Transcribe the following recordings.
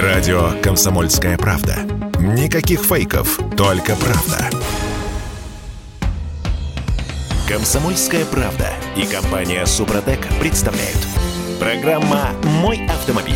Радио «Комсомольская правда». Никаких фейков, только правда. «Комсомольская правда» и компания «Супротек» представляют. Программа «Мой автомобиль».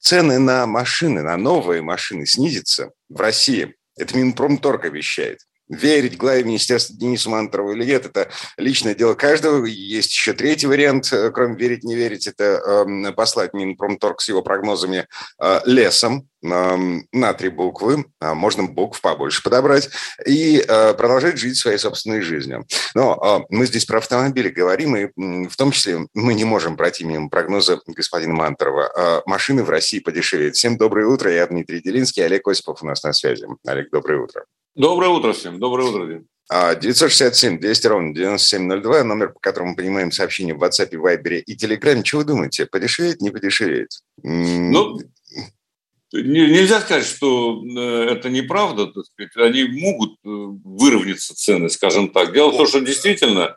Цены на машины, на новые машины снизятся в России. Это Минпромторг обещает верить главе министерства Денису Мантурову или нет, это личное дело каждого. Есть еще третий вариант, э, кроме верить, не верить, это э, послать Минпромторг с его прогнозами э, лесом э, на три буквы, а можно букв побольше подобрать, и э, продолжать жить своей собственной жизнью. Но э, мы здесь про автомобили говорим, и в том числе мы не можем пройти мимо прогноза господина Мантурова. Э, машины в России подешевеют. Всем доброе утро, я Дмитрий Делинский, Олег Осипов у нас на связи. Олег, доброе утро. Доброе утро всем. Доброе утро, Дим. 967 200 ровно 9702, номер, по которому мы принимаем сообщения в WhatsApp, Viber и Telegram. Что вы думаете, подешевеет, не подешевеет? Ну, нельзя сказать, что э, это неправда. Так сказать. Они могут э, выровняться цены, скажем так. Дело в том, что действительно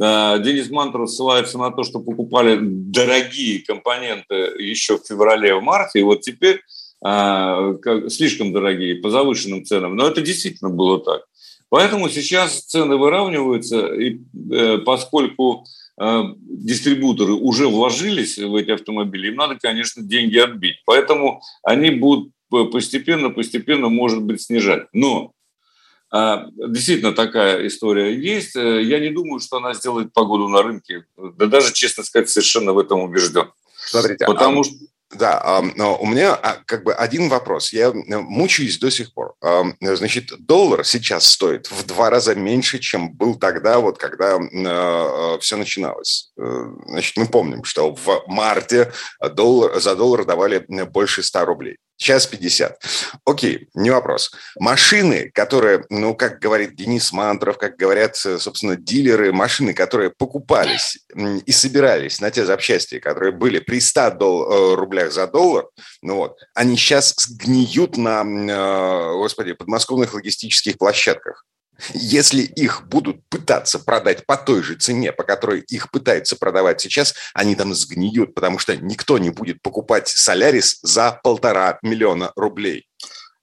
э, Денис Мантуров ссылается на то, что покупали дорогие компоненты еще в феврале, в марте, и вот теперь а, слишком дорогие по завышенным ценам. Но это действительно было так. Поэтому сейчас цены выравниваются, и э, поскольку э, дистрибуторы уже вложились в эти автомобили, им надо, конечно, деньги отбить. Поэтому они будут постепенно, постепенно, может быть, снижать. Но а, действительно такая история есть. Э, я не думаю, что она сделает погоду на рынке. Да даже, честно сказать, совершенно в этом убежден. Смотрите, а Потому а... что да, но у меня а, как бы один вопрос. Я э, мучаюсь до сих пор. Значит, доллар сейчас стоит в два раза меньше, чем был тогда, вот когда э, э, все начиналось. Значит, мы помним, что в марте доллар, за доллар давали больше 100 рублей. Сейчас 50. Окей, не вопрос. Машины, которые, ну, как говорит Денис Мантров, как говорят, э, собственно, дилеры, машины, которые покупались и собирались на те запчасти, которые были при 100 дол- э, рублях за доллар, ну вот, они сейчас гниют на, э, господи, подмосковных логистических площадках. Если их будут пытаться продать по той же цене, по которой их пытаются продавать сейчас, они там сгниют, потому что никто не будет покупать Солярис за полтора миллиона рублей.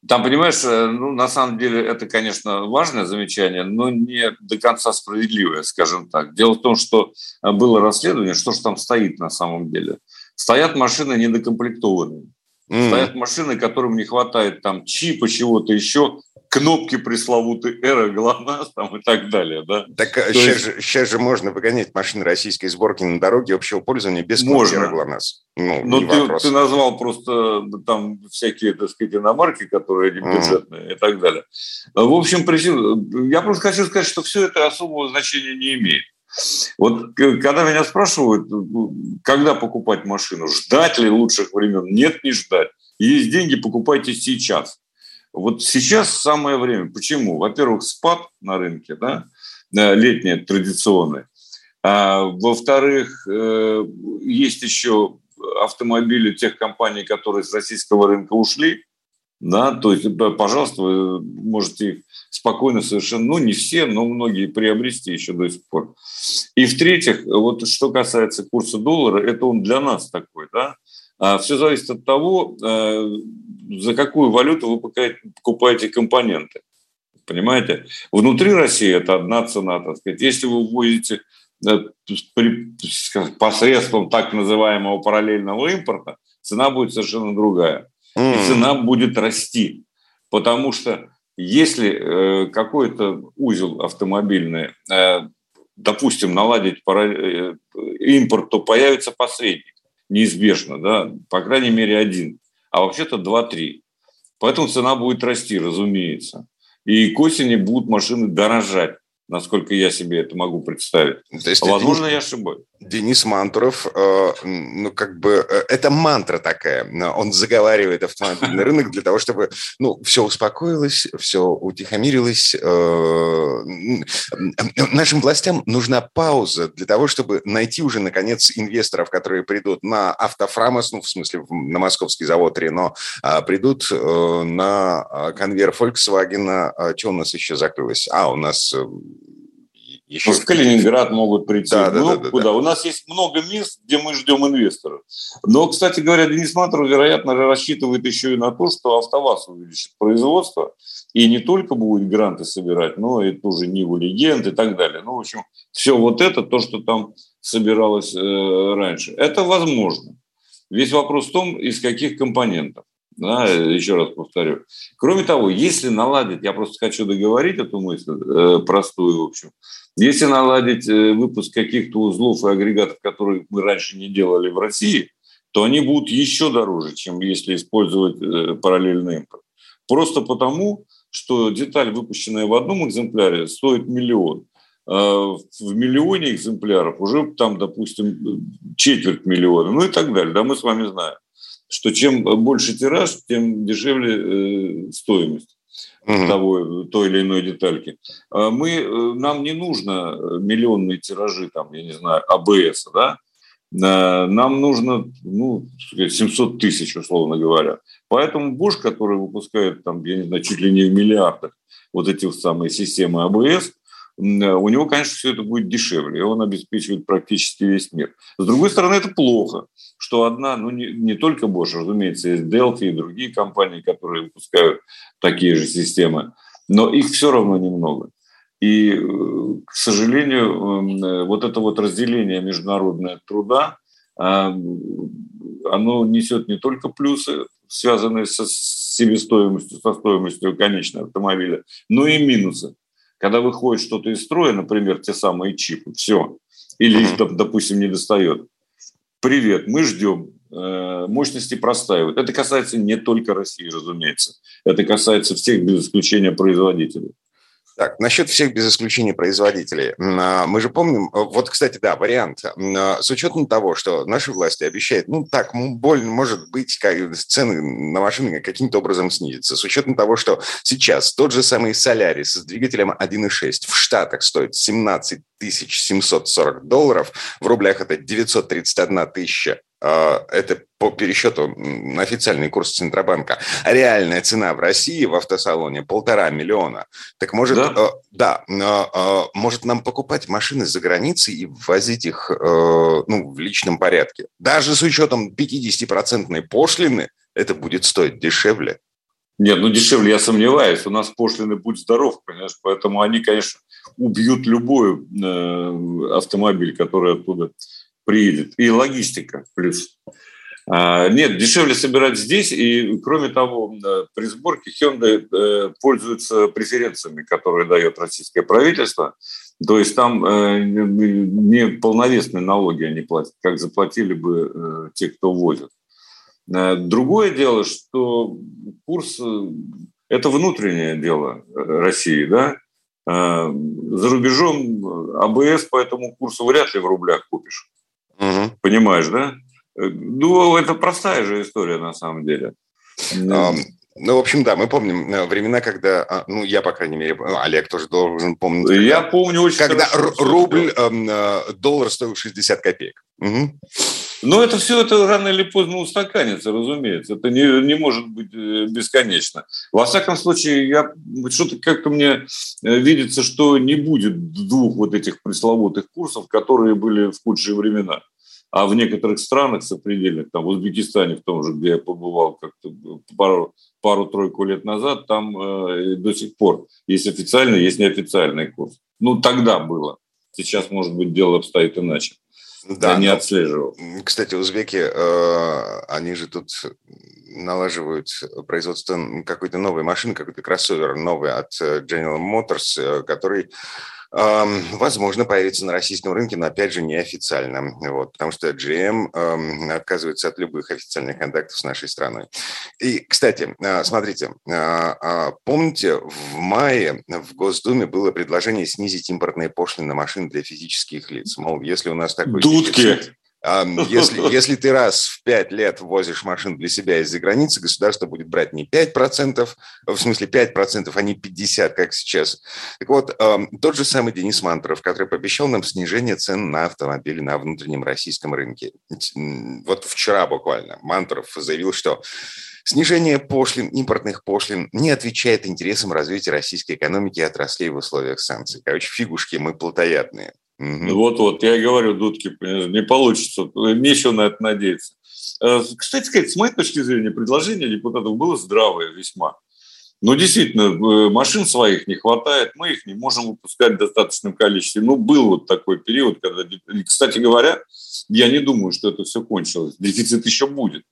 Там, понимаешь, э, ну, на самом деле это, конечно, важное замечание, но не до конца справедливое, скажем так. Дело в том, что э, было расследование, что же там стоит на самом деле. Стоят машины недокомплектованные. Mm. Стоят машины, которым не хватает там чипа, чего-то еще, кнопки пресловутые эра, ГЛОНАСС там и так далее, да? Так э, сейчас, есть... же, сейчас же можно выгонять машины российской сборки на дороге общего пользования без кнопки эра, ГЛОНАСС. Ну, Но ты, ты назвал просто там всякие, так сказать, иномарки, которые не бюджетные mm. и так далее. В общем, я просто хочу сказать, что все это особого значения не имеет. Вот когда меня спрашивают, когда покупать машину, ждать ли лучших времен, нет, не ждать. Есть деньги, покупайте сейчас. Вот сейчас самое время. Почему? Во-первых, спад на рынке, да, э, летний, традиционный. А, во-вторых, э, есть еще автомобили тех компаний, которые с российского рынка ушли. Да, то есть, пожалуйста, вы можете их спокойно совершенно, ну, не все, но многие приобрести еще до сих пор. И в-третьих, вот что касается курса доллара, это он для нас такой, да, все зависит от того, э, за какую валюту вы покупаете компоненты. Понимаете? Внутри России это одна цена, так сказать. Если вы ввозите э, посредством так называемого параллельного импорта, цена будет совершенно другая. И цена будет расти. Потому что если э, какой-то узел автомобильный, допустим, наладить импорт, то появится посредник неизбежно, да, по крайней мере один, а вообще-то 2-3. Поэтому цена будет расти, разумеется. И к осени будут машины дорожать насколько я себе это могу представить. То есть Возможно, я ошибаюсь. Денис Мантуров, э, ну, как бы, э, это мантра такая. Он заговаривает автомобильный рынок для того, чтобы, ну, все успокоилось, все утихомирилось. Э, нашим властям нужна пауза для того, чтобы найти уже, наконец, инвесторов, которые придут на автофрамос, ну, в смысле, на московский завод Рено, а придут на конвейер Volkswagen. А что у нас еще закрылось? А, у нас еще... Ну, в Калининград могут прийти. Да, да, ну, да, да, куда? Да. У нас есть много мест, где мы ждем инвесторов. Но, кстати говоря, Денис Матров, вероятно, рассчитывает еще и на то, что АвтоВАЗ увеличит производство и не только будет гранты собирать, но и тоже Ниву Легенд и так далее. Ну, в общем, все вот это, то, что там собиралось э, раньше. Это возможно. Весь вопрос в том, из каких компонентов. Да, еще раз повторю. Кроме того, если наладить, я просто хочу договорить эту мысль, э, простую, в общем, если наладить э, выпуск каких-то узлов и агрегатов, которые мы раньше не делали в России, то они будут еще дороже, чем если использовать э, параллельный импорт. Просто потому, что деталь, выпущенная в одном экземпляре, стоит миллион. А в миллионе экземпляров уже там, допустим, четверть миллиона, ну и так далее. Да, мы с вами знаем что чем больше тираж, тем дешевле э, стоимость mm того, той или иной детальки. А мы, э, нам не нужно миллионные тиражи, там, я не знаю, АБС, да? Нам нужно ну, 700 тысяч, условно говоря. Поэтому Bosch, который выпускает, там, я не знаю, чуть ли не в миллиардах вот эти самые системы АБС, у него, конечно, все это будет дешевле, и он обеспечивает практически весь мир. С другой стороны, это плохо, что одна, ну не, не только Bosch, разумеется, есть Delphi и другие компании, которые выпускают такие же системы, но их все равно немного. И, э, к сожалению, эм, э, вот это вот разделение международного труда, а, оно несет не только плюсы, связанные со себестоимостью, со стоимостью конечного автомобиля, но и минусы. Когда выходит что-то из строя, например, те самые чипы, все, или их, допустим, не достает. Привет, мы ждем, э, мощности простаивают. Это касается не только России, разумеется. Это касается всех без исключения производителей. Так, насчет всех без исключения производителей. А, мы же помним, э, вот, кстати, да, вариант. А, с учетом того, что наши власти обещают, ну, так, больно, может быть, как, цены на машины каким-то образом снизятся. С учетом того, что сейчас тот же самый Солярис с двигателем 1.6 в Штатах стоит 17 740 долларов, в рублях это 931 тысяча это по пересчету на официальный курс Центробанка. Реальная цена в России в автосалоне полтора миллиона. Так может, да, э, да э, может нам покупать машины за границей и ввозить их э, ну, в личном порядке. Даже с учетом 50% пошлины это будет стоить дешевле. Нет, ну дешевле я сомневаюсь. У нас пошлины будь здоров, понимаешь, поэтому они, конечно, убьют любой э, автомобиль, который оттуда приедет. И логистика плюс. А, нет, дешевле собирать здесь. И, кроме того, э, при сборке Hyundai э, пользуются преференциями, которые дает российское правительство. То есть там э, не полновесные налоги они платят, как заплатили бы те, кто возит. Другое дело, что курс – это внутреннее дело России, да? За рубежом АБС по этому курсу вряд ли в рублях купишь. Угу. Понимаешь, да? Э, ну, это простая же история на самом деле. Ну, в общем, да, мы помним э, времена, когда, а, ну, я, по крайней мере, Олег тоже должен помнить. Когда, я помню очень Когда хорошо, рубль, э, доллар стоил 60 копеек. Угу. Но это все это рано или поздно устаканится, разумеется. Это не, не может быть бесконечно. Во всяком случае, я, что-то как-то мне видится, что не будет двух вот этих пресловутых курсов, которые были в худшие времена. А в некоторых странах сопредельных, там в Узбекистане, в том же, где я побывал как-то пару, пару-тройку лет назад, там э, до сих пор есть официальный, есть неофициальный курс. Ну, тогда было. Сейчас, может быть, дело обстоит иначе. Да, я не но, отслеживал. Кстати, узбеки, э, они же тут налаживают производство какой-то новой машины, какой-то кроссовер новый от э, General Motors, э, который возможно, появится на российском рынке, но, опять же, неофициально. Вот, потому что GM отказывается от любых официальных контактов с нашей страной. И, кстати, а, смотрите, а, а, помните, в мае в Госдуме было предложение снизить импортные пошлины на машины для физических лиц. Мол, если у нас такой... Дудки! Дефицит, Если, если ты раз в пять лет возишь машину для себя из-за границы, государство будет брать не 5%, в смысле 5%, а не 50%, как сейчас. Так вот, тот же самый Денис Мантуров, который пообещал нам снижение цен на автомобили на внутреннем российском рынке. Вот вчера буквально Мантуров заявил, что Снижение пошлин, импортных пошлин не отвечает интересам развития российской экономики и отраслей в условиях санкций. Короче, фигушки мы плотоядные. Угу. Вот-вот, я говорю, Дудки, не получится, нечего на это надеяться. Э, кстати сказать, с моей точки зрения, предложение депутатов было здравое весьма. Но действительно, э, машин своих не хватает, мы их не можем выпускать в достаточном количестве. Ну, был вот такой период, когда, кстати говоря, я не думаю, что это все кончилось. Дефицит еще будет.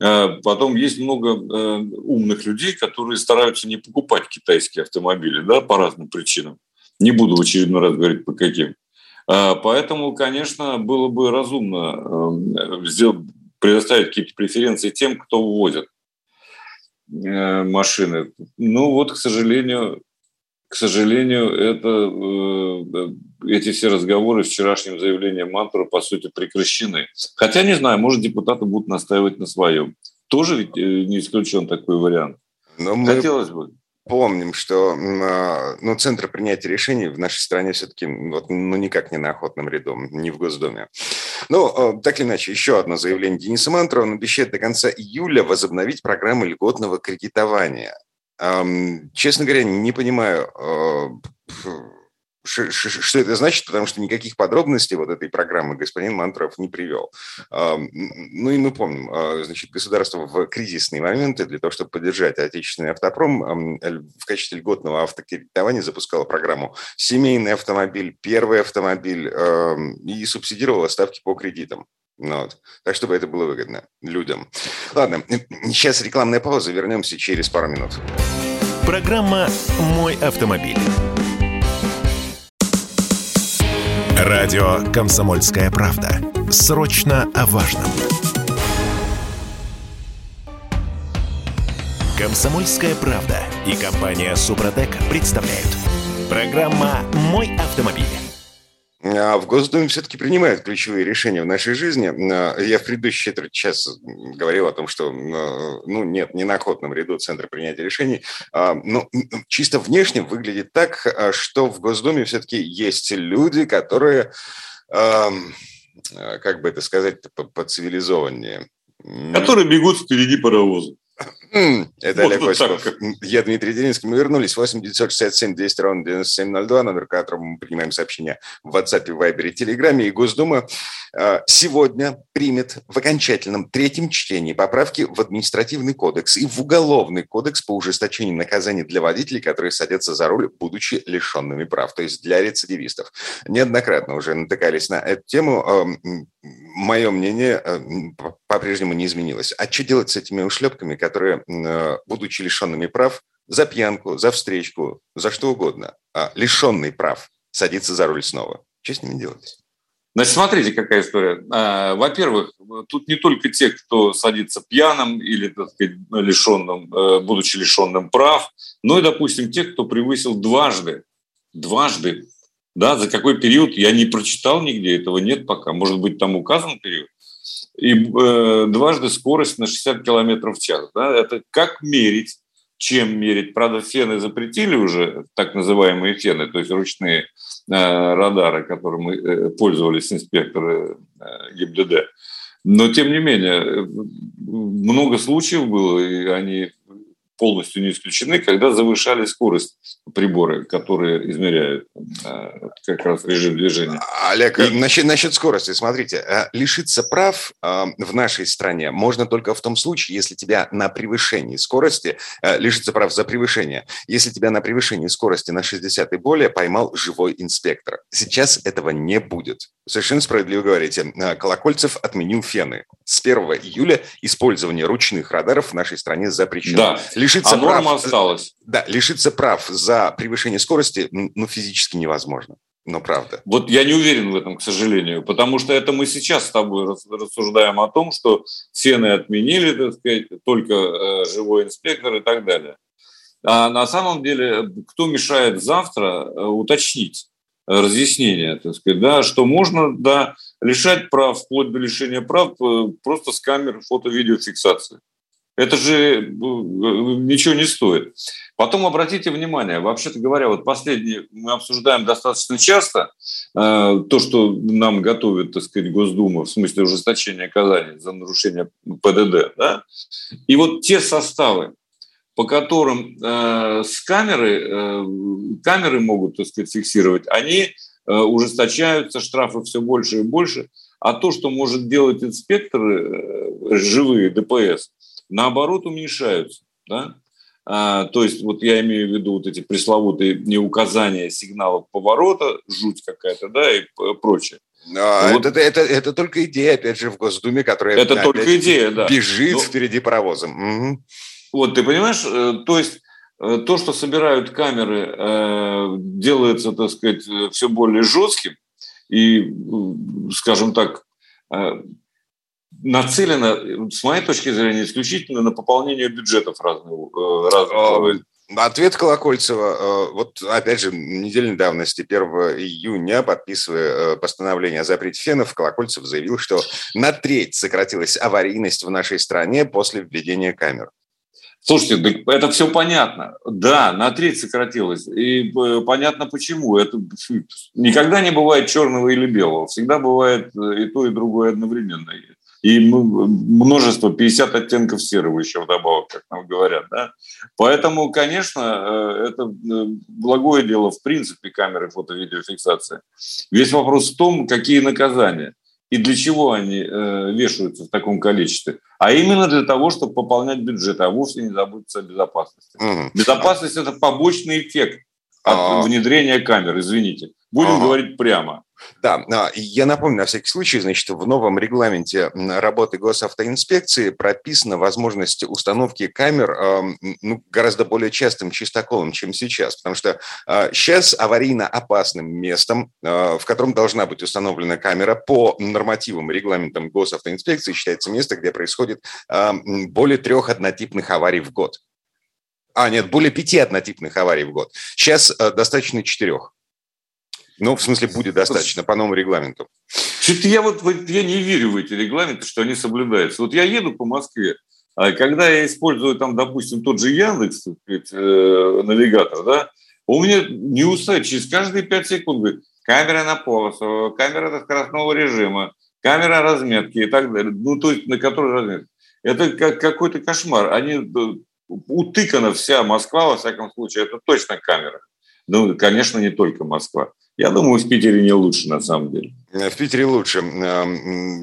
Э, потом есть много умных людей, которые стараются не покупать китайские автомобили да, по разным причинам. Не буду в очередной раз говорить, по каким. А, поэтому, конечно, было бы разумно эм, сделать, предоставить какие-то преференции тем, кто ввозит э, машины. Ну вот, к сожалению, к сожалению, это, э, эти все разговоры с вчерашним заявлением Мантура, по сути, прекращены. Хотя, не знаю, может, депутаты будут настаивать на своем. Тоже ведь э, не исключен такой вариант. Но мы... Хотелось бы помним, что а, ну, центры принятия решений в нашей стране все-таки вот, ну, никак не на охотном ряду, не в Госдуме. Ну, а, так или иначе, еще одно заявление Дениса Мантурова. Он обещает до конца июля возобновить программу льготного кредитования. Честно говоря, не понимаю, а, что это значит, потому что никаких подробностей вот этой программы господин Мантуров не привел. Ну и мы помним, а, значит, государство в кризисные моменты для того, чтобы поддержать отечественный автопром, в качестве льготного автокредитования запускало программу «Семейный автомобиль», «Первый автомобиль» и субсидировало ставки по кредитам. Ну вот. Так, чтобы это было выгодно людям. Ладно, сейчас рекламная пауза, вернемся через пару минут. Программа «Мой автомобиль». Радио «Комсомольская правда». Срочно о важном. «Комсомольская правда» и компания «Супротек» представляют. Программа «Мой автомобиль». А в Госдуме все-таки принимают ключевые решения в нашей жизни. А, я в предыдущий четверть час говорил о том, что а, ну, нет, не на охотном ряду Центра принятия решений. Но чисто внешне выглядит так, что в Госдуме все-таки есть люди, которые, как бы это сказать, по-цивилизованнее. Которые бегут впереди паровоза. Это Олег Осипов. Я Дмитрий Делинский. Мы вернулись. 8 967 200 ровно 9702, номер которого мы принимаем сообщения в WhatsApp, Viber и Телеграме. И Госдума а, сегодня примет в окончательном третьем чтении поправки в административный кодекс и в уголовный кодекс по ужесточению наказаний для водителей, которые садятся за руль, будучи лишенными прав, то есть для рецидивистов. Неоднократно уже натыкались на эту тему. Мое мнение по-прежнему не изменилось. А что делать с этими ушлепками, которые, э, будучи лишенными прав, за пьянку, за встречку, за что угодно, а лишенный прав, садится за руль снова? Что с ними делать? Значит, смотрите, какая история. А, во-первых, тут не только те, кто садится пьяным или, так сказать, лишенным, э, будучи лишенным прав, но и, допустим, те, кто превысил дважды, дважды, да, за какой период, я не прочитал нигде, этого нет пока, может быть, там указан период, и э, дважды скорость на 60 км в час. Да? Это как мерить, чем мерить. Правда, фены запретили уже, так называемые фены, то есть ручные Э, радары, которым мы э, пользовались инспекторы э, ГИБДД. Но, тем не менее, много случаев было, и они полностью не исключены, когда завышали скорость приборы, которые измеряют э, как раз режим движения. Олег, и... насчет, насчет скорости, смотрите, э, лишиться прав э, в нашей стране можно только в том случае, если тебя на превышении скорости, лишиться прав за превышение, если тебя на превышении скорости на 60 и более поймал живой инспектор. Сейчас этого не будет. Совершенно справедливо говорите. Колокольцев отменил фены. С 1 июля использование ручных радаров в нашей стране запрещено. Да лишиться а прав, осталась. Да, лишиться прав за превышение скорости ну, физически невозможно. Но правда. Вот я не уверен в этом, к сожалению, потому что это мы сейчас с тобой рассуждаем о том, что фены отменили, так сказать, только э, живой инспектор и так далее. А на самом деле, кто мешает завтра э, уточнить, разъяснение, так сказать, да, что можно, да, лишать прав, вплоть до лишения прав э, просто с камер фото-видеофиксации. Это же э, ничего не стоит. Потом обратите внимание, вообще-то говоря, вот последнее мы обсуждаем достаточно часто э, то, что нам готовит, так сказать, Госдума в смысле ужесточения наказания за нарушение ПДД, да? И вот те составы, по которым э, с камеры, э, камеры могут, так сказать, фиксировать, они э, ужесточаются, штрафы все больше и больше. А то, что может делать инспекторы, э, живые ДПС, наоборот, уменьшаются. Да? А, то есть, вот я имею в виду вот эти пресловутые неуказания сигналов поворота, жуть какая-то, да, и прочее. А, вот. это, это, это только идея, опять же, в Госдуме, которая это только идея, да. бежит Но... впереди паровозом. Угу. Вот, ты понимаешь, э, то есть э, то, что собирают камеры, э, делается, так сказать, все более жестким и, скажем так, нацелено, с моей точки зрения, исключительно на пополнение бюджетов разных. разных а, Ответ Колокольцева, вот опять же, недельной давности, 1 июня, подписывая постановление о запрете фенов, Колокольцев заявил, что на треть сократилась аварийность в нашей стране после введения камер. Слушайте, это все понятно. Да, на треть сократилось. И э, понятно почему. Это никогда не бывает черного или белого. Всегда бывает э, и то, и другое одновременно. И множество, 50 оттенков серого еще вдобавок, как нам говорят. Да? Поэтому, конечно, э, это благое дело в принципе камеры фото-видеофиксации. Весь вопрос в том, какие наказания и для чего они э, вешаются в таком количестве. А именно для того, чтобы пополнять бюджет, а вовсе не заботиться о безопасности. Угу. Безопасность – это побочный эффект от А-а-а. внедрения камер, извините. Будем ага. говорить прямо. Да, а, я напомню на всякий случай, значит, в новом регламенте работы госавтоинспекции прописана возможность установки камер ну, гораздо более частым чистоколом, чем сейчас, потому что сейчас а, аварийно опасным местом, а, в котором должна быть установлена камера по нормативам, регламентам госавтоинспекции считается место, где происходит более трех однотипных аварий в год. А, нет, более пяти однотипных аварий в год. Сейчас достаточно четырех. Ну, в смысле, будет достаточно по новому регламенту. Что-то я вот я не верю в эти регламенты, что они соблюдаются. Вот я еду по Москве, а когда я использую там, допустим, тот же Яндекс, сказать, э, навигатор, да, у меня не устает, через каждые 5 секунд говорит, камера на полосу, камера до скоростного режима, камера разметки и так далее. Ну, то есть на которой разметке. Это как какой-то кошмар. Они э, утыкана вся Москва, во всяком случае, это точно камера. Ну, конечно, не только Москва. Я думаю, в Питере не лучше, на самом деле. Э, в Питере лучше.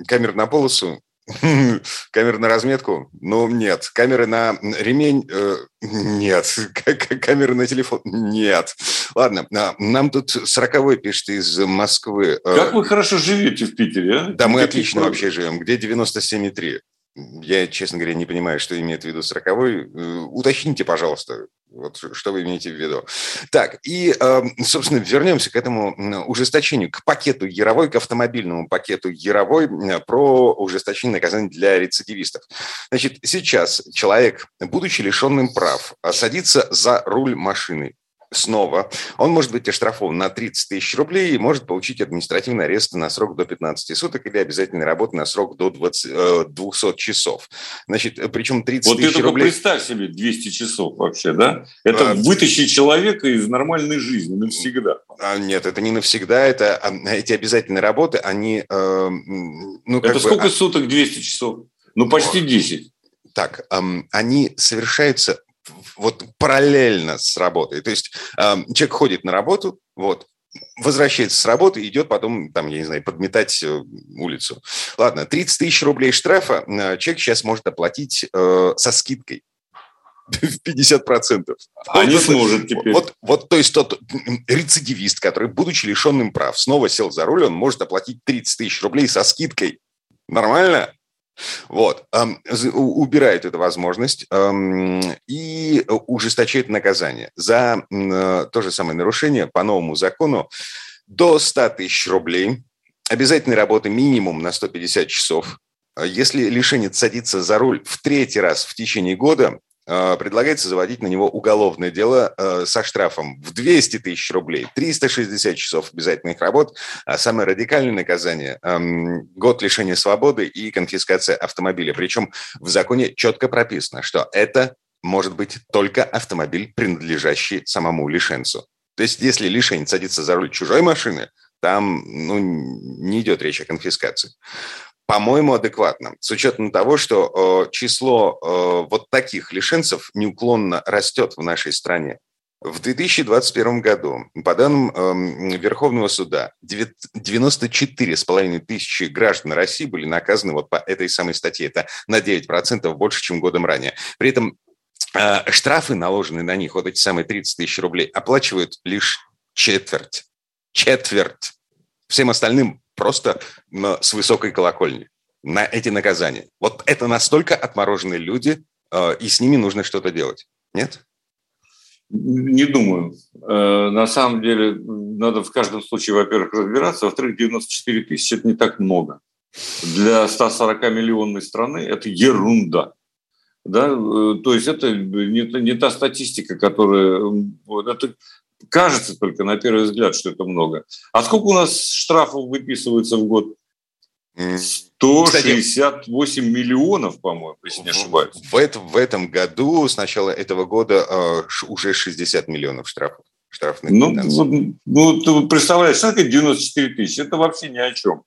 Камера на полосу, камера на разметку? Ну, нет. Камеры на ремень? Э, нет. Камеры на телефон? Нет. Ладно, нам тут сороковой пишет из Москвы. Э, как вы хорошо живете в Питере, а? Да, мы отлично вообще живем. Где 97,3? Я, честно говоря, не понимаю, что имеет в виду сороковой. Уточните, пожалуйста, вот что вы имеете в виду. Так, и, эм, собственно, вернемся к этому ужесточению, к пакету Яровой, к автомобильному пакету Яровой про ужесточение наказаний для рецидивистов. Значит, сейчас человек, будучи лишенным прав, садится за руль машины снова, он может быть оштрафован на 30 тысяч рублей и может получить административный арест на срок до 15 суток или обязательной работы на срок до 20, 200 э, часов. Значит, причем 30 вот тысяч рублей... Вот представь себе 200 часов вообще, да? Это а... вытащить человека из нормальной жизни навсегда. А, нет, это не навсегда, это а, эти обязательные работы, они... Э, ну, это бы, сколько а... суток 200 часов? Ну, почти 10. Так, эм, они совершаются вот параллельно с работой. То есть э, человек ходит на работу, вот, возвращается с работы, идет потом, там, я не знаю, подметать э, улицу. Ладно, 30 тысяч рублей штрафа э, человек сейчас может оплатить э, со скидкой в 50%. А не сможет теперь. Вот, вот, то есть тот рецидивист, который, будучи лишенным прав, снова сел за руль, он может оплатить 30 тысяч рублей со скидкой. Нормально? Вот. Убирает эту возможность и ужесточает наказание за э, то же самое нарушение по новому закону до 100 тысяч рублей, обязательной работы минимум на 150 часов. Если лишенец садится за руль в третий раз в течение года, предлагается заводить на него уголовное дело э, со штрафом в 200 тысяч рублей, 360 часов обязательных работ, а самое радикальное наказание эм, – год лишения свободы и конфискация автомобиля. Причем в законе четко прописано, что это может быть только автомобиль, принадлежащий самому лишенцу. То есть, если лишень садится за руль чужой машины, там ну, не идет речь о конфискации. По-моему, адекватно. С учетом того, что э, число э, вот таких лишенцев неуклонно растет в нашей стране. В 2021 году, по данным э, Верховного суда, 94,5 тысячи граждан России были наказаны вот по этой самой статье. Это на 9% больше, чем годом ранее. При этом э, штрафы, наложенные на них, вот эти самые 30 тысяч рублей, оплачивают лишь четверть четверть. Всем остальным просто с высокой колокольни на эти наказания. Вот это настолько отмороженные люди, э, и с ними нужно что-то делать. Нет? Не думаю. Э, на самом деле, надо в каждом случае, во-первых, разбираться. Во-вторых, 94 тысячи – это не так много. Для 140-миллионной страны это ерунда. Да? Э, то есть это не, не та статистика, которая... Это Кажется только на первый взгляд, что это много. А сколько у нас штрафов выписывается в год? 168 Кстати, миллионов, по-моему, если не ошибаюсь. В, этом, в этом году, с начала этого года, э, уже 60 миллионов штрафов. Штрафных ну, ну, ну, ты представляешь, что такое 94 тысячи? Это вообще ни о чем.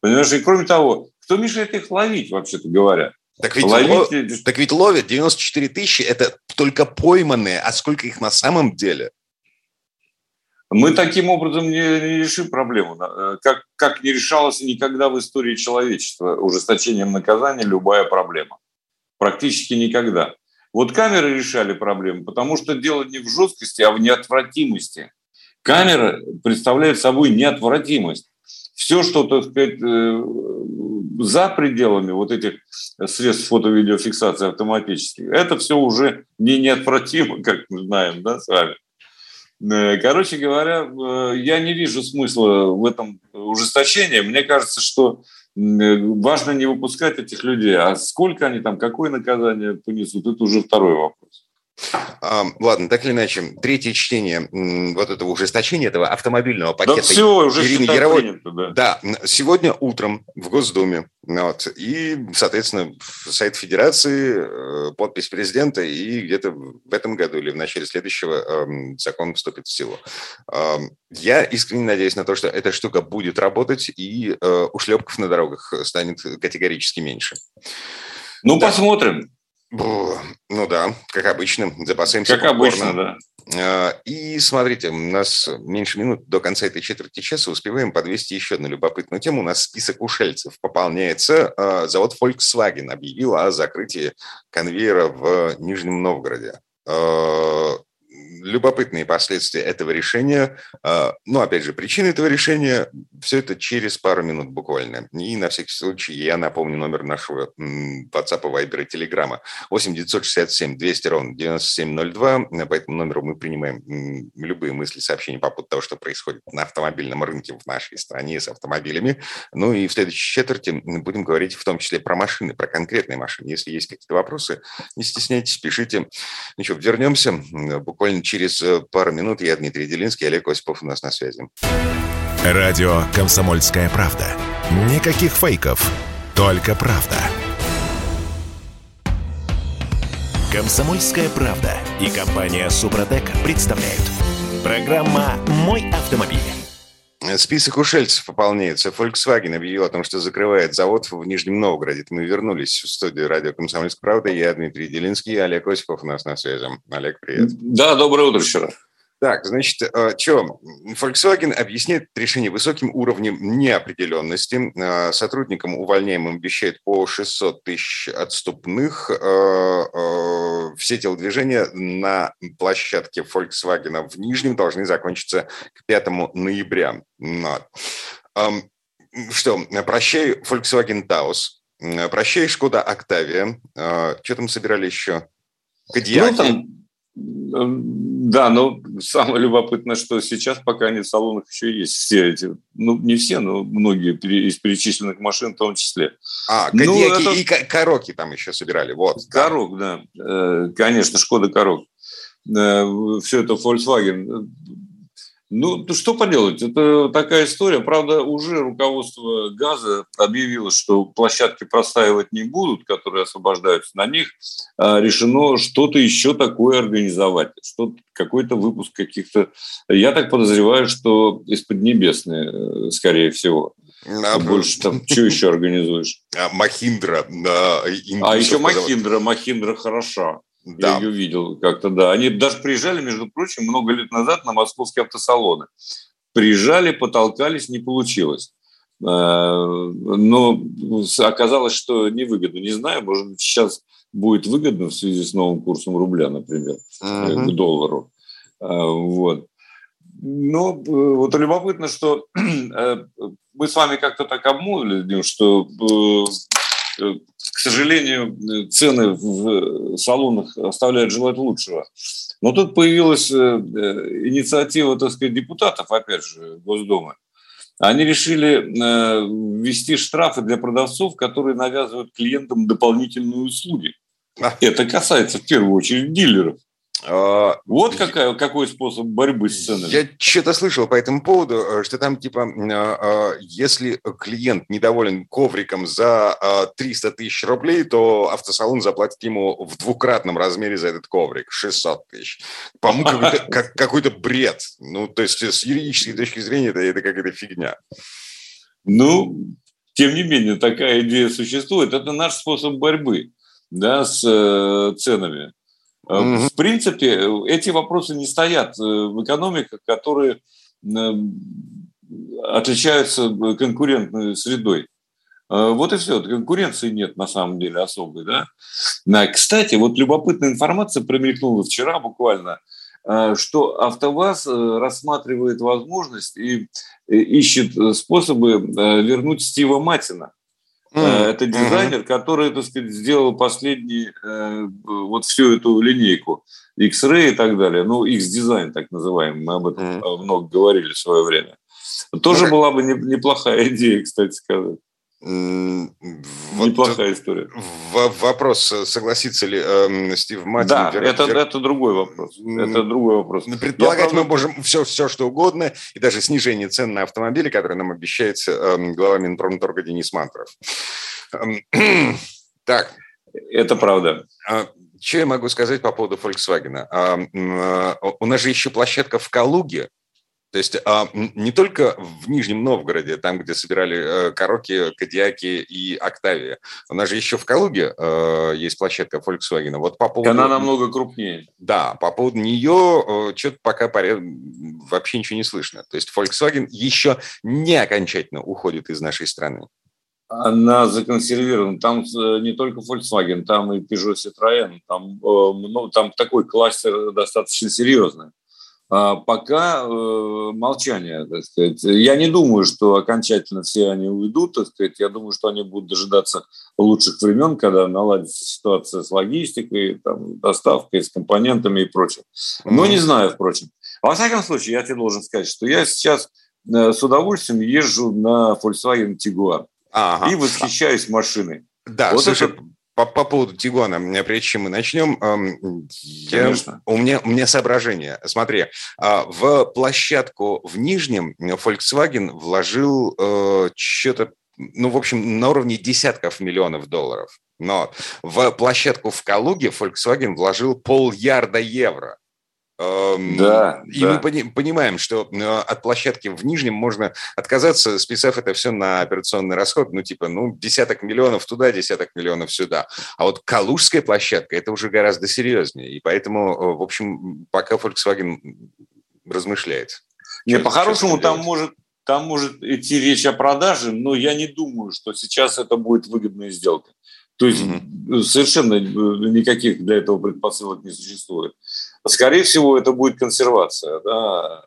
Понимаешь, и кроме того, кто мешает их ловить, вообще-то говоря? Так ведь, ловить... лов... так ведь ловят 94 тысячи, это только пойманные, а сколько их на самом деле? Мы таким образом не, решим проблему. Э, как, как не решалась никогда в истории человечества ужесточением наказания любая проблема. Практически никогда. Вот камеры решали проблему, потому что дело не в жесткости, а в неотвратимости. Камера представляет собой неотвратимость. Все, что, так сказать, э, за пределами вот этих средств фото-видеофиксации автоматических, это все уже не неотвратимо, как мы знаем, да, с вами. Э, короче говоря, э, я не вижу смысла в этом ужесточении. Мне кажется, что э, важно не выпускать этих людей. А сколько они там, какое наказание понесут, это уже второй вопрос. Ладно, так или иначе, третье чтение вот этого ужесточения, этого автомобильного пакета да все, уже Яровой. Принято, да. да, сегодня утром в Госдуме. Вот, и, соответственно, сайт Федерации, э, подпись президента, и где-то в этом году или в начале следующего закон вступит в силу. Я искренне надеюсь на то, что эта штука будет работать, и э, ушлепков на дорогах станет категорически меньше. Ну, да. посмотрим. Ну да, как обычно, запасаемся. Как обычно, да. А, и смотрите, у нас меньше минут до конца этой четверти часа успеваем подвести еще одну любопытную тему. У нас список ушельцев пополняется. А, завод Volkswagen объявил о закрытии конвейера в Нижнем Новгороде. Любопытные последствия этого решения. А, ну, опять же, причины этого решения, все это через пару минут буквально. И на всякий случай я напомню номер нашего WhatsApp, Viber и Telegram. 8 967 200 ровно 9702. По этому номеру мы принимаем любые мысли, сообщения по поводу того, что происходит на автомобильном рынке в нашей стране с автомобилями. Ну и в следующей четверти будем говорить в том числе про машины, про конкретные машины. Если есть какие-то вопросы, не стесняйтесь, пишите. Ну что, вернемся буквально через э, пару минут я Дмитрий Делинский, Олег Осипов у нас на связи. Радио «Комсомольская правда». Никаких фейков, только правда. «Комсомольская правда» и компания «Супротек» представляют. Программа «Мой автомобиль». Список ушельцев пополняется. Volkswagen объявил о том, что закрывает завод в Нижнем Новгороде. Мы вернулись в студию радио «Комсомольская правда». Я Дмитрий Делинский, Олег Осипов у нас на связи. Олег, привет. Да, доброе утро еще раз. Так, значит, э, что? Volkswagen объясняет решение высоким уровнем неопределенности. Э, сотрудникам увольняемым обещают по 600 тысяч отступных. Э, все телодвижения на площадке Volkswagen в Нижнем должны закончиться к 5 ноября. Что, прощай Volkswagen Taos, прощай Шкода Октавия. Что там собирали еще? Кадиаки? Ну, там Да, но самое любопытное, что сейчас пока они в салонах еще есть все эти, ну не все, но многие из перечисленных машин в том числе. А, Кадьяки ну, это... и Короки там еще собирали, вот. Корок, да, э, конечно, Шкода Корок. Э, все это Volkswagen. Ну, что поделать, это такая история. Правда, уже руководство ГАЗа объявило, что площадки простаивать не будут, которые освобождаются. На них а, решено что-то еще такое организовать, что какой-то выпуск каких-то... Я так подозреваю, что из Поднебесной, э, скорее всего. А больше там, что еще организуешь? А, Махиндра. А, а еще Махиндра. Махиндра хороша. Да. Я ее видел как-то, да. Они даже приезжали, между прочим, много лет назад на московские автосалоны. Приезжали, потолкались, не получилось. Э, но оказалось, что невыгодно. Не знаю, может быть, сейчас будет выгодно в связи с новым курсом рубля, например, uh-huh. к доллару. Э, вот. Но вот любопытно, что мы с вами как-то так обмолвили, что к сожалению, цены в салонах оставляют желать лучшего. Но тут появилась э, э, инициатива, так сказать, депутатов, опять же, Госдумы. Они решили ввести штрафы для продавцов, которые навязывают клиентам дополнительные услуги. Это касается в первую очередь дилеров. А, вот какая, какой способ борьбы с ценами. Я что-то слышал по этому поводу, э, что там типа, а, а, если клиент недоволен ковриком за 300 тысяч рублей, то автосалон заплатит ему в двукратном размере за этот коврик 600 тысяч. По-моему, какой-то, как, какой-то бред. Ну, то есть с юридической точки зрения это, это какая-то фигня. Ну, тем не менее, такая идея существует. Это наш способ борьбы да, с э, ценами. Mm-hmm. В принципе, эти вопросы не стоят э, в экономиках, которые э, отличаются конкурентной средой. Вот и все. Конкуренции нет на самом деле особой. Да? Кстати, вот любопытная информация промелькнула вчера буквально, что АвтоВАЗ рассматривает возможность и ищет способы вернуть Стива Матина – Mm-hmm. Это дизайнер, mm-hmm. который, так сказать, сделал последний, э, вот всю эту линейку X-Ray и так далее. Ну, X-дизайн, так называемый, мы об этом mm-hmm. много говорили в свое время. Тоже mm-hmm. была бы неплохая идея, кстати сказать. Вот Неплохая история. Вопрос, согласится ли э, Стив Маттин? Да, вер... это, это другой вопрос. Это другой вопрос. Ну, предполагать Я, мы можем все, все, что угодно, и даже снижение цен на автомобили, которые нам обещает э, глава Минпромторга Денис Мантров. Эм, так. Это правда. А, что я могу сказать по поводу Volkswagen? А, а, у нас же еще площадка в Калуге, то есть а, не только в Нижнем Новгороде, там, где собирали э, Короки, Кадиаки и Октавия. У нас же еще в Калуге э, есть площадка Volkswagen. Вот по поводу... Она намного крупнее. Да, по поводу нее э, что-то пока поряд... вообще ничего не слышно. То есть Volkswagen еще не окончательно уходит из нашей страны. Она законсервирована. Там не только Volkswagen, там и Peugeot Citroën. Там, ну, там такой кластер достаточно серьезный. А пока э, молчание, так сказать. Я не думаю, что окончательно все они уйдут, так сказать. Я думаю, что они будут дожидаться лучших времен, когда наладится ситуация с логистикой, там, доставкой, с компонентами и прочим. Но не знаю, впрочем. Во всяком случае, я тебе должен сказать, что я сейчас э, с удовольствием езжу на Volkswagen Tiguan ага. и восхищаюсь машиной. Да, вот слушай, это по, по поводу Тигуана, прежде чем мы начнем, я, у, меня, у меня соображение. Смотри, а, в площадку в Нижнем Volkswagen вложил э, что-то, ну, в общем, на уровне десятков миллионов долларов. Но в площадку в Калуге Volkswagen вложил полярда евро. Эм, да, и да. мы понимаем, что э, от площадки в Нижнем можно отказаться, списав это все на операционный расход, ну типа, ну десяток миллионов туда, десяток миллионов сюда. А вот Калужская площадка это уже гораздо серьезнее, и поэтому, э, в общем, пока Volkswagen размышляет. Не, по-хорошему там может там может идти речь о продаже, но я не думаю, что сейчас это будет выгодная сделка. То есть mm-hmm. совершенно никаких для этого предпосылок не существует. Скорее всего, это будет консервация, да,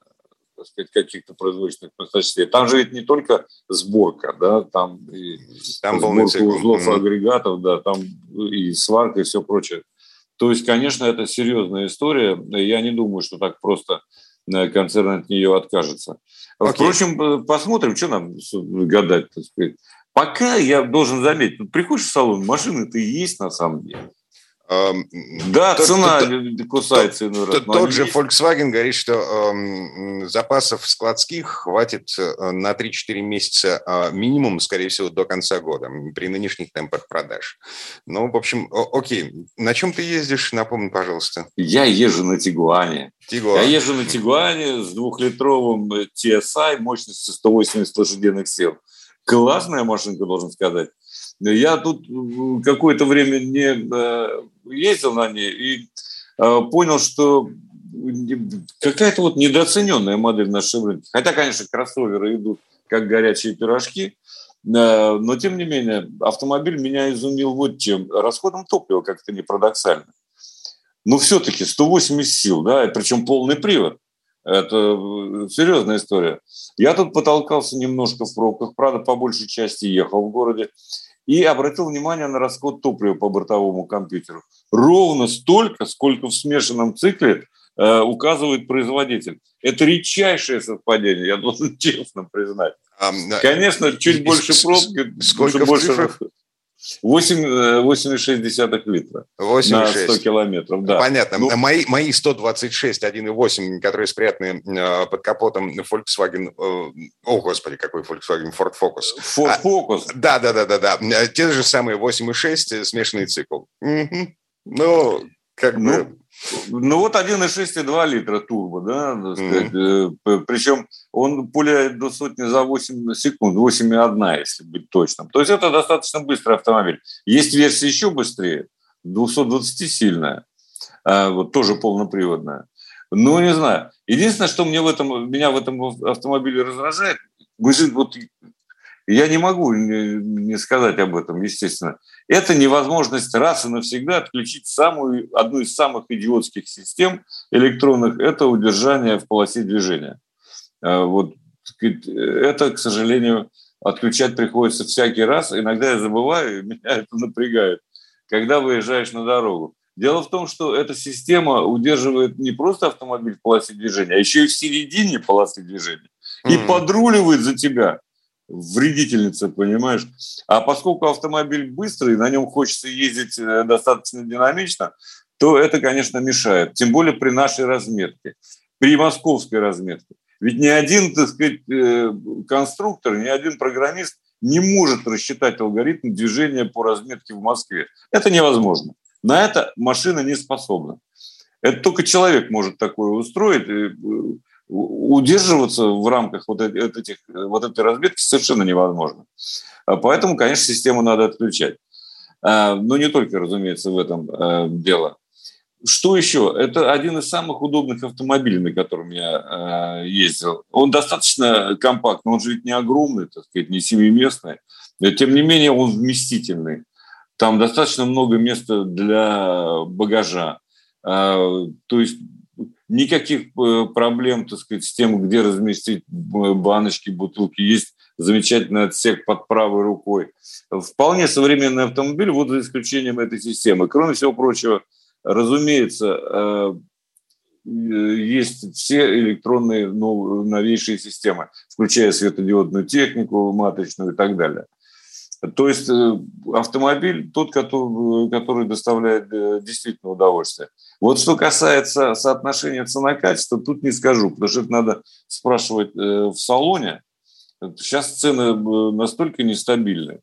так сказать, каких-то производственных мощностей. Там же ведь не только сборка, да, там и там сборка узлов и агрегатов, да, там и сварка и все прочее. То есть, конечно, это серьезная история. Я не думаю, что так просто э, концерн от нее откажется. Okay. Впрочем, э, посмотрим, что нам гадать, так сказать. Пока я должен заметить, приходишь в салон, машины-то есть на самом деле. Да, тот, цена тот, кусается иной раз. Тот, тот же Volkswagen говорит, что э, запасов складских хватит э, на 3-4 месяца э, минимум, скорее всего, до конца года при нынешних темпах продаж. Ну, в общем, о, окей. На чем ты ездишь, напомни, пожалуйста. Я езжу на Тигуане. Тигуан. Я езжу на Тигуане с двухлитровым TSI мощностью 180 лошадиных сил. Классная машинка, должен сказать. Я тут какое-то время не э, ездил на ней и э, понял, что какая-то вот недооцененная модель на нашем рынке. Хотя, конечно, кроссоверы идут как горячие пирожки, э, но, тем не менее, автомобиль меня изумил вот чем. Расходом топлива как-то не парадоксально. Но все-таки 180 сил, да, причем полный привод. Это серьезная история. Я тут потолкался немножко в пробках, правда, по большей части ехал в городе и обратил внимание на расход топлива по бортовому компьютеру. Ровно столько, сколько в смешанном цикле э, указывает производитель. Это редчайшее совпадение, я должен честно признать. А, Конечно, чуть больше пробки, сколько больше... 8,6 литра 8, на 100 6. километров. Да. Понятно. Ну, мои, мои 126 1,8, которые спрятаны э, под капотом Volkswagen... Э, о, господи, какой Volkswagen Ford Focus. Ford Focus. А, да, да, да, да, да. Те же самые 8,6 смешанный цикл. Угу. Ну, как ну, бы... Ну вот 1,6,2 литра турбо, да, mm-hmm. причем он пуляет до сотни за 8 секунд, 8,1, если быть точным. То есть это достаточно быстрый автомобиль. Есть версия еще быстрее, 220 сильная, а, вот тоже полноприводная. Ну, не знаю. Единственное, что мне в этом, меня в этом автомобиле раздражает, мы же вот я не могу не сказать об этом, естественно. Это невозможность раз и навсегда отключить самую, одну из самых идиотских систем электронных – это удержание в полосе движения. А, вот это, к сожалению, отключать приходится всякий раз. Иногда я забываю, и меня это напрягает, когда выезжаешь на дорогу. Дело в том, что эта система удерживает не просто автомобиль в полосе движения, а еще и в середине полосы движения. И mm-hmm. подруливает за тебя вредительница, понимаешь? А поскольку автомобиль быстрый, на нем хочется ездить э, достаточно динамично, то это, конечно, мешает. Тем более при нашей разметке, при московской разметке. Ведь ни один, так сказать, э, конструктор, ни один программист не может рассчитать алгоритм движения по разметке в Москве. Это невозможно. На это машина не способна. Это только человек может такое устроить. Удерживаться в рамках вот этих, вот этой разметки совершенно невозможно. А поэтому, конечно, систему надо отключать. А, но не только, разумеется, в этом э, дело. Что еще? Это один из самых удобных автомобилей, на котором я ездил. Он достаточно компактный, он же ведь не огромный, так сказать, не семиместный. Но, тем не менее, он вместительный. Там достаточно много места для багажа. А, то есть никаких э, проблем, так сказать, с тем, где разместить баночки, бутылки. Есть замечательный отсек под правой рукой. Вполне современный автомобиль, вот за исключением этой системы. Кроме всего прочего, разумеется, э, есть все электронные новейшие системы, включая светодиодную технику, маточную и так далее. То есть э, автомобиль тот, который, который доставляет действительно удовольствие. Вот что касается соотношения цена-качество, тут не скажу, потому что это надо спрашивать э, в салоне. Сейчас цены э, настолько нестабильны,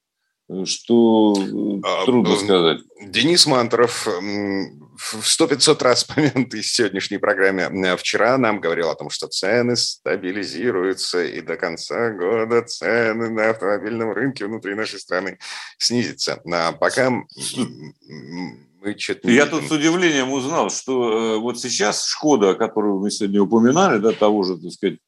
что э, а, трудно сказать. Денис Мантуров в 100-500 раз помянутый в сегодняшней программе вчера нам говорил о том, что цены стабилизируются, и до конца года цены на автомобильном рынке внутри нашей страны снизятся. А пока мы что-то Я тут с удивлением узнал, что э, вот сейчас Шкода, которую мы сегодня упоминали, да, того же, так сказать,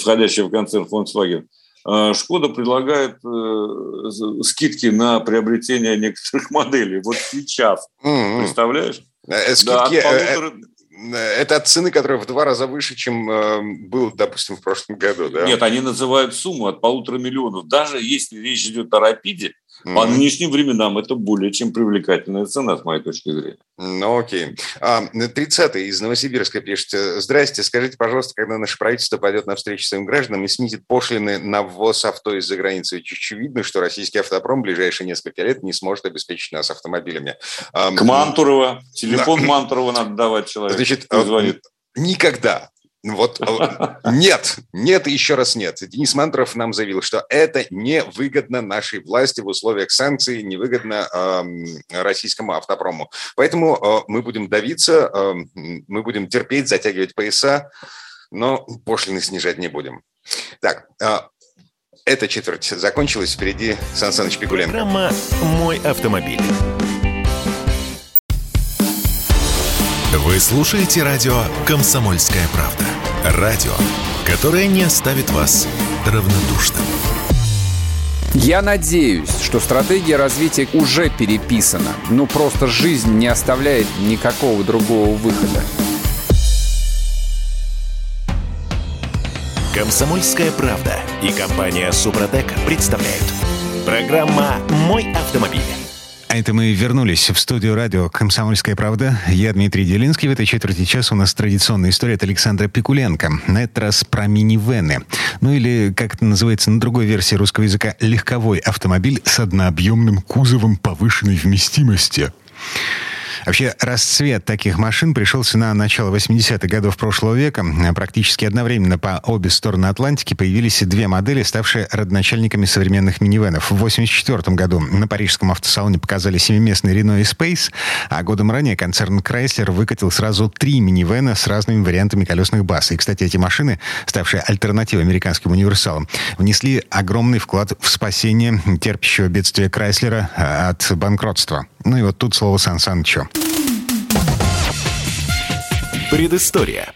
входящего в концерн Volkswagen, э, Шкода предлагает э, скидки на приобретение некоторых моделей. Вот сейчас. Mm-hmm. Представляешь? Скидки, да, полутора... Это от цены, которая в два раза выше, чем был, допустим, в прошлом году, да? Нет, они называют сумму от полутора миллионов. Даже если речь идет о Рапиде, По нынешним временам это более чем привлекательная цена, с моей точки зрения. Ну, окей. 30-й из Новосибирска пишет. Здрасте, скажите, пожалуйста, когда наше правительство пойдет на встречу своим гражданам и снизит пошлины на ввоз авто из-за границы? Ведь очевидно, что российский автопром в ближайшие несколько лет не сможет обеспечить нас автомобилями. К Мантурова. Телефон да. Мантурова надо давать человеку. Значит, звонит. никогда вот нет, нет и еще раз нет. Денис Мантров нам заявил, что это невыгодно нашей власти в условиях санкций, невыгодно э, российскому автопрому. Поэтому э, мы будем давиться, э, мы будем терпеть, затягивать пояса, но пошлины снижать не будем. Так, э, эта четверть закончилась. Впереди Сан Саныч Пигуленко. Программа «Мой автомобиль». Вы слушаете радио «Комсомольская правда». Радио, которое не оставит вас равнодушным. Я надеюсь, что стратегия развития уже переписана. Ну, просто жизнь не оставляет никакого другого выхода. Комсомольская правда и компания Супротек представляют. Программа «Мой автомобиль». А это мы вернулись в студию радио «Комсомольская правда». Я Дмитрий Делинский. В этой четверти часа у нас традиционная история от Александра Пикуленко. На этот раз про минивены. Ну или, как это называется на другой версии русского языка, легковой автомобиль с однообъемным кузовом повышенной вместимости. Вообще, расцвет таких машин пришелся на начало 80-х годов прошлого века. Практически одновременно по обе стороны Атлантики появились две модели, ставшие родоначальниками современных минивенов. В 84 году на парижском автосалоне показали семиместный Renault Space, а годом ранее концерн Chrysler выкатил сразу три минивена с разными вариантами колесных баз. И, кстати, эти машины, ставшие альтернативой американским универсалам, внесли огромный вклад в спасение терпящего бедствия Крайслера от банкротства. Ну и вот тут слово Сан Санычу. Предыстория.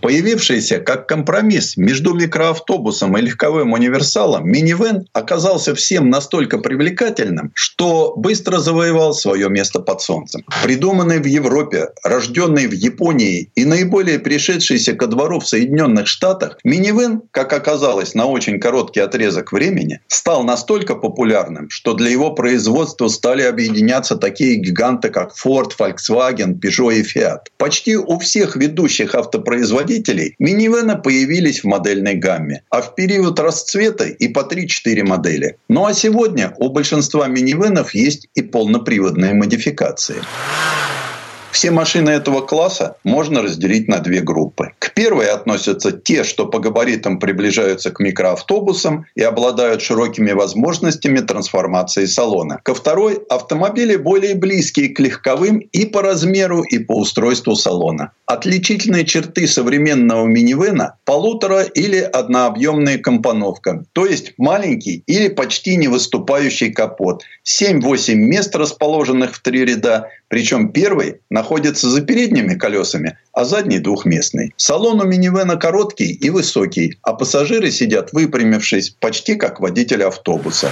Появившийся как компромисс между микроавтобусом и легковым универсалом, минивэн оказался всем настолько привлекательным, что быстро завоевал свое место под солнцем. Придуманный в Европе, рожденный в Японии и наиболее пришедшийся ко двору в Соединенных Штатах, минивэн, как оказалось на очень короткий отрезок времени, стал настолько популярным, что для его производства стали объединяться такие гиганты, как Ford, Volkswagen, Peugeot и Fiat. Почти у всех ведущих автопроизводителей производителей минивены появились в модельной гамме, а в период расцвета и по 3-4 модели. Ну а сегодня у большинства минивенов есть и полноприводные модификации. Все машины этого класса можно разделить на две группы. К первой относятся те, что по габаритам приближаются к микроавтобусам и обладают широкими возможностями трансформации салона. Ко второй – автомобили более близкие к легковым и по размеру, и по устройству салона. Отличительные черты современного минивэна – полутора- или однообъемная компоновка, то есть маленький или почти не выступающий капот, 7-8 мест, расположенных в три ряда, причем первый находится за передними колесами, а задний двухместный. Салон у минивэна короткий и высокий, а пассажиры сидят выпрямившись, почти как водитель автобуса.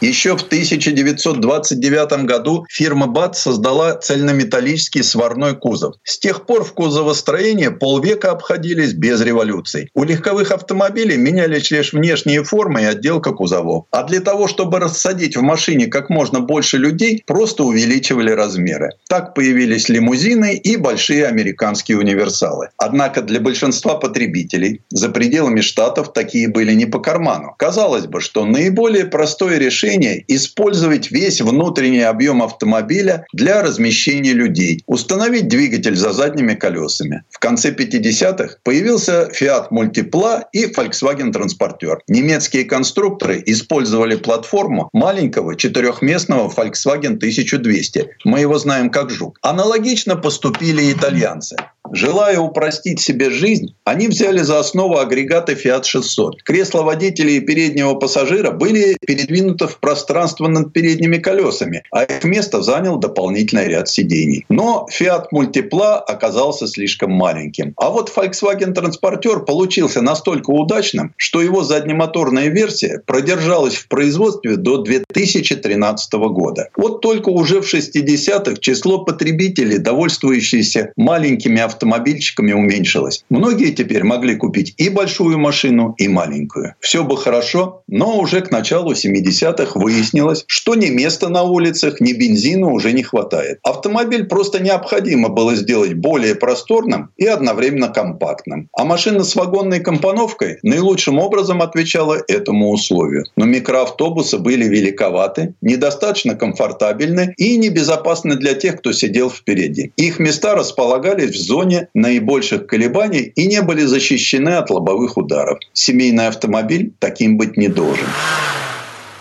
Еще в 1929 году фирма БАТ создала цельнометаллический сварной кузов. С тех пор в кузовостроении полвека обходились без революций. У легковых автомобилей менялись лишь внешние формы и отделка кузовов. А для того, чтобы рассадить в машине как можно больше людей, просто увеличивали размеры. Так появились лимузины и большие американские универсалы. Однако для большинства потребителей за пределами штатов такие были не по карману. Казалось бы, что наиболее простое решение решение использовать весь внутренний объем автомобиля для размещения людей, установить двигатель за задними колесами. В конце 50-х появился Fiat Multipla и Volkswagen Transporter. Немецкие конструкторы использовали платформу маленького четырехместного Volkswagen 1200. Мы его знаем как «Жук». Аналогично поступили итальянцы. Желая упростить себе жизнь, они взяли за основу агрегаты Fiat 600. Кресла водителя и переднего пассажира были передвинуты пространство над передними колесами, а их место занял дополнительный ряд сидений. Но Fiat Multipla оказался слишком маленьким. А вот Volkswagen Transporter получился настолько удачным, что его заднемоторная версия продержалась в производстве до 2013 года. Вот только уже в 60-х число потребителей, довольствующихся маленькими автомобильчиками, уменьшилось. Многие теперь могли купить и большую машину, и маленькую. Все бы хорошо, но уже к началу 70-х выяснилось, что ни места на улицах, ни бензина уже не хватает. Автомобиль просто необходимо было сделать более просторным и одновременно компактным. А машина с вагонной компоновкой наилучшим образом отвечала этому условию. Но микроавтобусы были великоваты, недостаточно комфортабельны и небезопасны для тех, кто сидел впереди. Их места располагались в зоне наибольших колебаний и не были защищены от лобовых ударов. Семейный автомобиль таким быть не должен.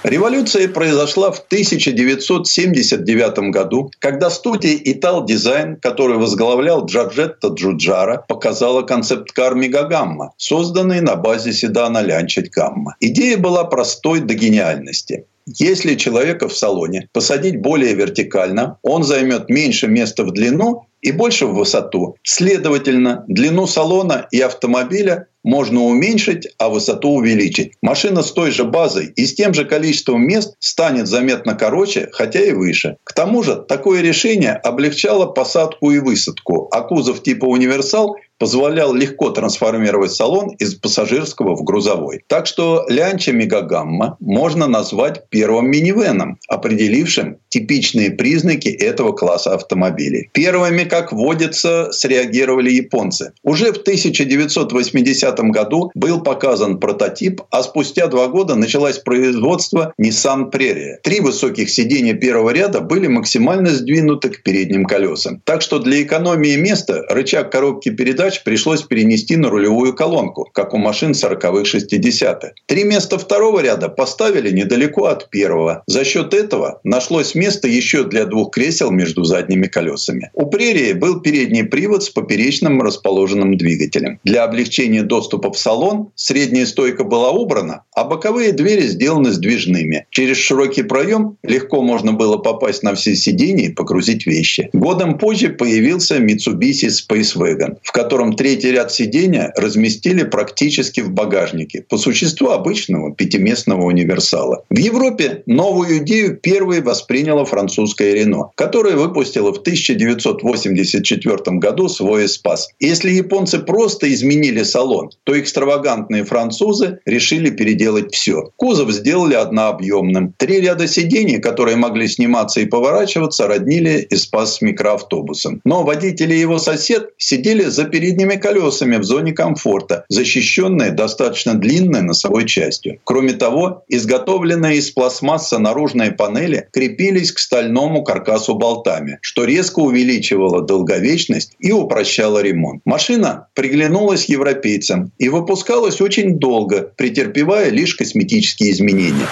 Революция произошла в 1979 году, когда студия Ital Design, которую возглавлял Джорджетто Джуджара, показала концепт-кар Мегагамма, созданный на базе седана Лянчать Гамма. Идея была простой до гениальности. Если человека в салоне посадить более вертикально, он займет меньше места в длину и больше в высоту. Следовательно, длину салона и автомобиля можно уменьшить, а высоту увеличить. Машина с той же базой и с тем же количеством мест станет заметно короче, хотя и выше. К тому же такое решение облегчало посадку и высадку, а кузов типа универсал позволял легко трансформировать салон из пассажирского в грузовой. Так что Лянча Мегагамма можно назвать первым минивеном, определившим типичные признаки этого класса автомобилей. Первыми, как водится, среагировали японцы. Уже в 1980 году был показан прототип, а спустя два года началось производство Nissan Prairie. Три высоких сиденья первого ряда были максимально сдвинуты к передним колесам. Так что для экономии места рычаг коробки передач пришлось перенести на рулевую колонку, как у машин 40-х 60-х. Три места второго ряда поставили недалеко от первого. За счет этого нашлось место еще для двух кресел между задними колесами. У прерии был передний привод с поперечным расположенным двигателем. Для облегчения доступа в салон средняя стойка была убрана, а боковые двери сделаны сдвижными. Через широкий проем легко можно было попасть на все сиденья и погрузить вещи. Годом позже появился Mitsubishi Space Wagon, в котором третий ряд сидения разместили практически в багажнике, по существу обычного пятиместного универсала. В Европе новую идею первой воспринял приняла французская Рено, которая выпустила в 1984 году свой Эспас. Если японцы просто изменили салон, то экстравагантные французы решили переделать все. Кузов сделали однообъемным. Три ряда сидений, которые могли сниматься и поворачиваться, роднили Эспас с микроавтобусом. Но водитель и его сосед сидели за передними колесами в зоне комфорта, защищенные достаточно длинной носовой частью. Кроме того, изготовленные из пластмассы наружные панели крепились к стальному каркасу болтами, что резко увеличивало долговечность и упрощало ремонт. Машина приглянулась европейцам и выпускалась очень долго, претерпевая лишь косметические изменения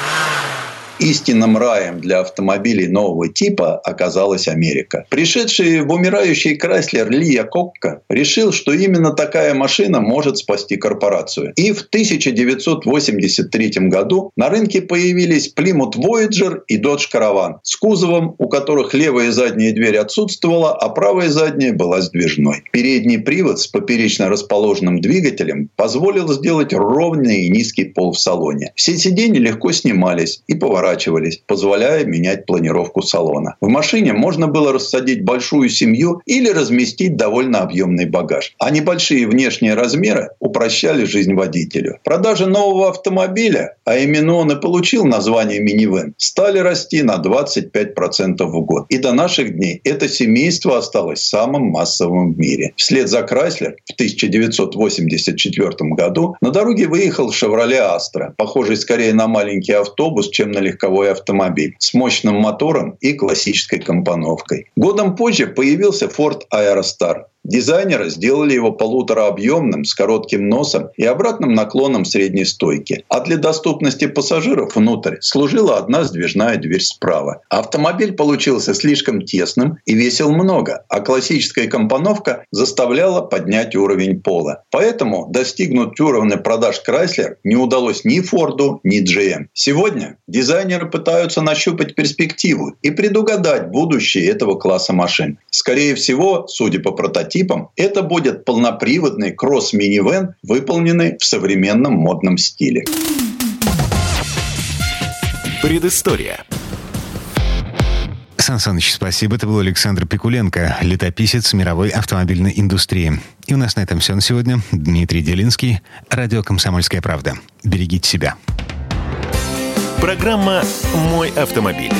истинным раем для автомобилей нового типа оказалась Америка. Пришедший в умирающий Крайслер Лия Кокка решил, что именно такая машина может спасти корпорацию. И в 1983 году на рынке появились Plymouth Voyager и Dodge Caravan с кузовом, у которых левая задняя дверь отсутствовала, а правая задняя была сдвижной. Передний привод с поперечно расположенным двигателем позволил сделать ровный и низкий пол в салоне. Все сиденья легко снимались и поворачивались поворачивались, позволяя менять планировку салона. В машине можно было рассадить большую семью или разместить довольно объемный багаж. А небольшие внешние размеры упрощали жизнь водителю. Продажи нового автомобиля, а именно он и получил название минивэн, стали расти на 25% в год. И до наших дней это семейство осталось самым массовым в мире. Вслед за Крайслер в 1984 году на дороге выехал Chevrolet Astra, похожий скорее на маленький автобус, чем на легковой автомобиль с мощным мотором и классической компоновкой. Годом позже появился Ford Aerostar, Дизайнеры сделали его полутораобъемным, с коротким носом и обратным наклоном средней стойки. А для доступности пассажиров внутрь служила одна сдвижная дверь справа. Автомобиль получился слишком тесным и весил много, а классическая компоновка заставляла поднять уровень пола. Поэтому достигнуть уровня продаж Chrysler не удалось ни Форду, ни GM. Сегодня дизайнеры пытаются нащупать перспективу и предугадать будущее этого класса машин. Скорее всего, судя по прототипам, это будет полноприводный кросс-минивэн, выполненный в современном модном стиле. Предыстория. Сан Саныч, спасибо. Это был Александр Пикуленко, летописец мировой автомобильной индустрии. И у нас на этом все на сегодня. Дмитрий Делинский, радио «Комсомольская правда». Берегите себя. Программа «Мой автомобиль».